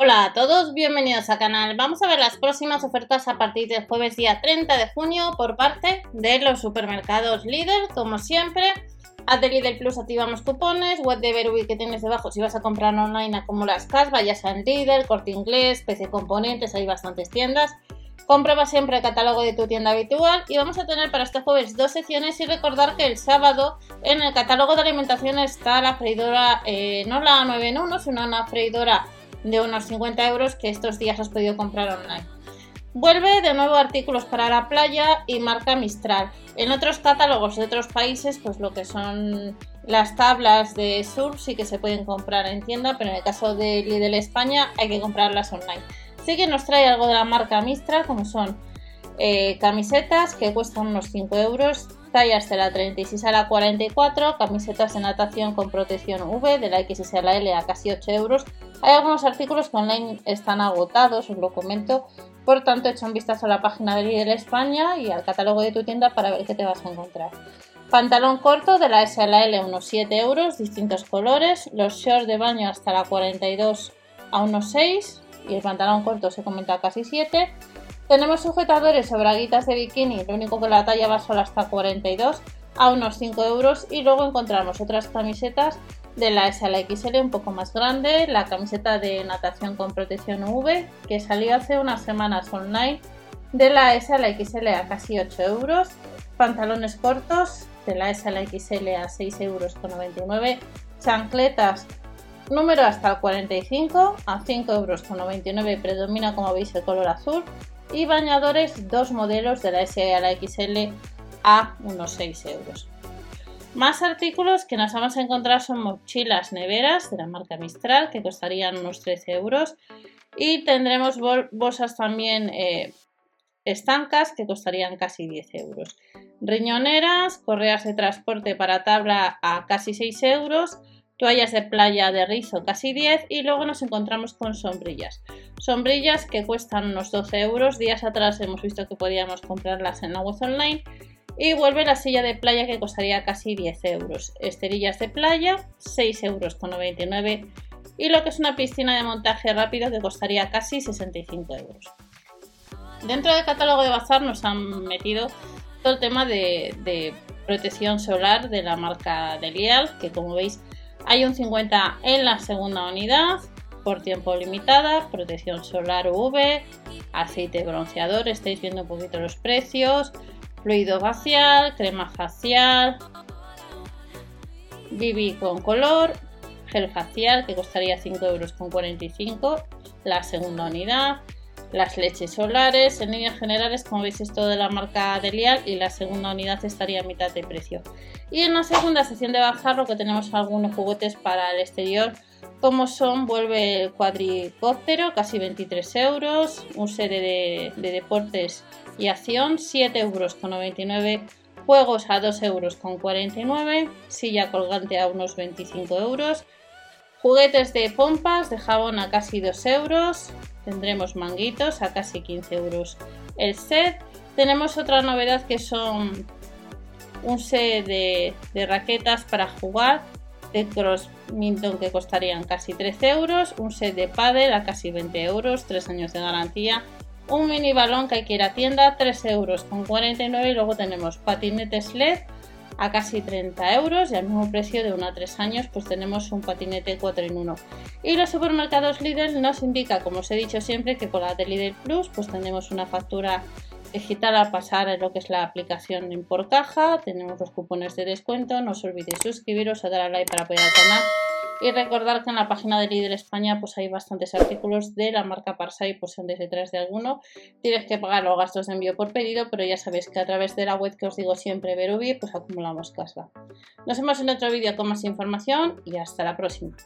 Hola a todos, bienvenidos al canal. Vamos a ver las próximas ofertas a partir del jueves día 30 de junio por parte de los supermercados Lidl, como siempre. Haz de Lidl Plus activamos cupones, web de Verubi que tienes debajo si vas a comprar online acumulas cash, vayas a Lidl, Corte Inglés, PC Componentes, hay bastantes tiendas. Comprueba siempre el catálogo de tu tienda habitual y vamos a tener para este jueves dos secciones y recordar que el sábado en el catálogo de alimentación está la freidora, eh, no la 9 en 1, sino una freidora de unos 50 euros que estos días has podido comprar online. Vuelve de nuevo artículos para la playa y marca Mistral. En otros catálogos de otros países, pues lo que son las tablas de surf sí que se pueden comprar en tienda, pero en el caso de Lidl España hay que comprarlas online. Sí que nos trae algo de la marca Mistral, como son eh, camisetas que cuestan unos 5 euros, tallas de la 36 a la 44, camisetas de natación con protección V de la XS a la L a casi 8 euros. Hay algunos artículos que online están agotados, os lo comento, por tanto echa un vistazo a la página de Lidl España y al catálogo de tu tienda para ver qué te vas a encontrar. Pantalón corto de la S la L unos 7 euros, distintos colores, los shorts de baño hasta la 42 a unos 6 y el pantalón corto se comenta casi 7 tenemos sujetadores o braguitas de bikini, lo único que la talla va solo hasta 42 a unos 5 euros y luego encontramos otras camisetas de la S a la XL un poco más grande, la camiseta de natación con protección UV que salió hace unas semanas online de la S a la XL a casi 8 euros, pantalones cortos de la S a la XL a 6 euros con 99, chancletas número hasta el 45 a 5 euros con 99 predomina como veis el color azul y bañadores dos modelos de la S a la XL a unos 6 euros. Más artículos que nos vamos a encontrar son mochilas neveras de la marca Mistral que costarían unos 13 euros y tendremos bolsas también eh, estancas que costarían casi 10 euros. Riñoneras, correas de transporte para tabla a casi 6 euros toallas de playa de rizo casi 10 y luego nos encontramos con sombrillas. Sombrillas que cuestan unos 12 euros. Días atrás hemos visto que podíamos comprarlas en la web online. Y vuelve la silla de playa que costaría casi 10 euros. Esterillas de playa, 6 euros con 99. Y lo que es una piscina de montaje rápido que costaría casi 65 euros. Dentro del catálogo de Bazar nos han metido todo el tema de, de protección solar de la marca Delial, que como veis hay un 50 en la segunda unidad, por tiempo limitada, protección solar UV, aceite bronceador, estáis viendo un poquito los precios, fluido facial, crema facial, BB con color, gel facial que costaría 5,45 euros la segunda unidad, las leches solares. En líneas generales, como veis, es todo de la marca Delial y la segunda unidad estaría a mitad de precio. Y en la segunda sección de bajar lo que tenemos algunos juguetes para el exterior, como son, vuelve el cuadricóptero, casi 23 euros, un serie de, deportes y acción, 7 euros con 99 juegos a 2 euros con 49, silla colgante a unos 25 euros, juguetes de pompas de jabón a casi 2 euros, tendremos manguitos a casi 15 euros el set. Tenemos otra novedad que son un set de, raquetas para jugar de Crossminton que costarían casi 13 euros, un set de paddle a casi 20 euros, 3 años de garantía, un mini balón que hay que ir a tienda, 3 euros con 49 y luego tenemos patinetes LED a casi 30 euros y al mismo precio de 1 a 3 años pues tenemos un patinete 4 en 1 y los supermercados Lidl nos indica como os he dicho siempre que con la de Lidl Plus pues tenemos una factura digital al pasar en lo que es la aplicación por caja tenemos los cupones de descuento no os olvidéis suscribiros a dar a like para apoyar al y recordar que en la página de Lidl España pues hay bastantes artículos de la marca Parsai, pues son desde detrás de alguno. Tienes que pagar los gastos de envío por pedido, pero ya sabéis que a través de la web que os digo siempre, Verubi, pues acumulamos casva. Nos vemos en otro vídeo con más información y hasta la próxima.